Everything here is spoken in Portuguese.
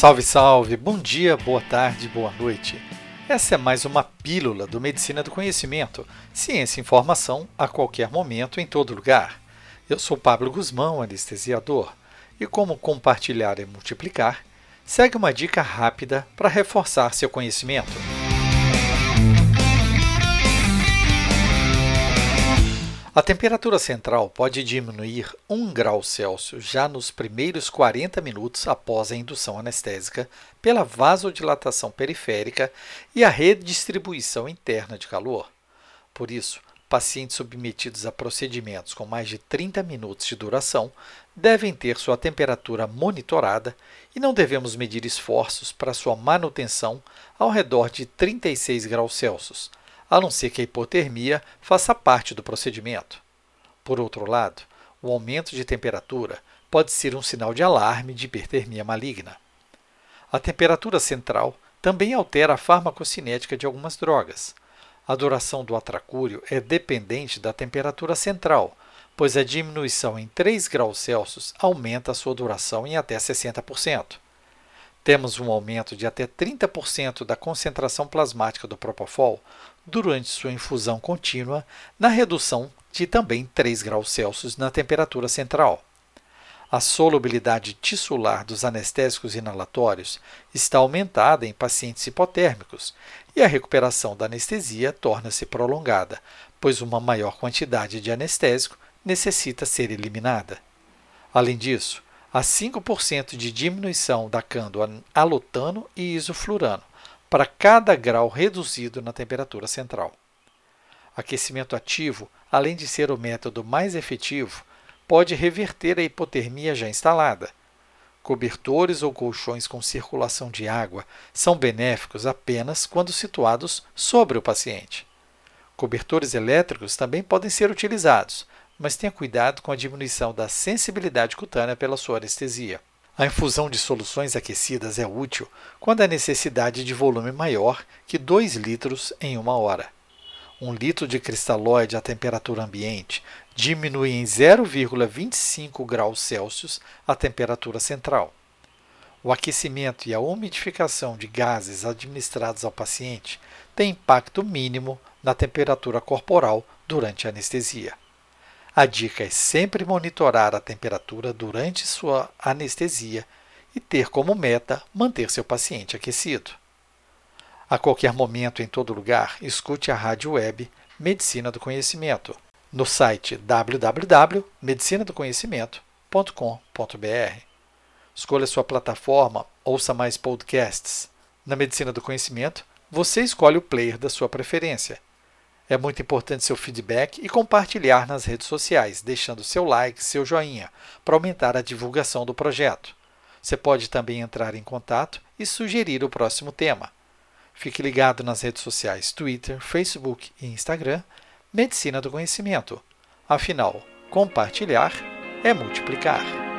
Salve, salve! Bom dia, boa tarde, boa noite. Essa é mais uma pílula do Medicina do Conhecimento, ciência e informação a qualquer momento, em todo lugar. Eu sou Pablo Guzmão, anestesiador, e como compartilhar é multiplicar, segue uma dica rápida para reforçar seu conhecimento. A temperatura central pode diminuir 1 grau Celsius já nos primeiros 40 minutos após a indução anestésica pela vasodilatação periférica e a redistribuição interna de calor. Por isso, pacientes submetidos a procedimentos com mais de 30 minutos de duração devem ter sua temperatura monitorada e não devemos medir esforços para sua manutenção ao redor de 36 graus Celsius a não ser que a hipotermia faça parte do procedimento. Por outro lado, o aumento de temperatura pode ser um sinal de alarme de hipertermia maligna. A temperatura central também altera a farmacocinética de algumas drogas. A duração do atracúrio é dependente da temperatura central, pois a diminuição em 3 graus Celsius aumenta a sua duração em até 60%. Temos um aumento de até 30% da concentração plasmática do Propofol durante sua infusão contínua, na redução de também 3 graus Celsius na temperatura central. A solubilidade tissular dos anestésicos inalatórios está aumentada em pacientes hipotérmicos e a recuperação da anestesia torna-se prolongada, pois uma maior quantidade de anestésico necessita ser eliminada. Além disso, há 5% de diminuição da cândula alotano e isoflurano para cada grau reduzido na temperatura central. Aquecimento ativo, além de ser o método mais efetivo, pode reverter a hipotermia já instalada. Cobertores ou colchões com circulação de água são benéficos apenas quando situados sobre o paciente. Cobertores elétricos também podem ser utilizados, mas tenha cuidado com a diminuição da sensibilidade cutânea pela sua anestesia. A infusão de soluções aquecidas é útil quando há necessidade de volume maior que 2 litros em uma hora. Um litro de cristalóide à temperatura ambiente diminui em 0,25 graus Celsius a temperatura central. O aquecimento e a umidificação de gases administrados ao paciente têm impacto mínimo na temperatura corporal durante a anestesia. A dica é sempre monitorar a temperatura durante sua anestesia e ter como meta manter seu paciente aquecido. A qualquer momento, em todo lugar, escute a rádio web Medicina do Conhecimento no site www.medicinadoconhecimento.com.br. Escolha sua plataforma, ouça mais podcasts. Na Medicina do Conhecimento, você escolhe o player da sua preferência. É muito importante seu feedback e compartilhar nas redes sociais, deixando seu like, seu joinha, para aumentar a divulgação do projeto. Você pode também entrar em contato e sugerir o próximo tema. Fique ligado nas redes sociais Twitter, Facebook e Instagram, Medicina do Conhecimento. Afinal, compartilhar é multiplicar.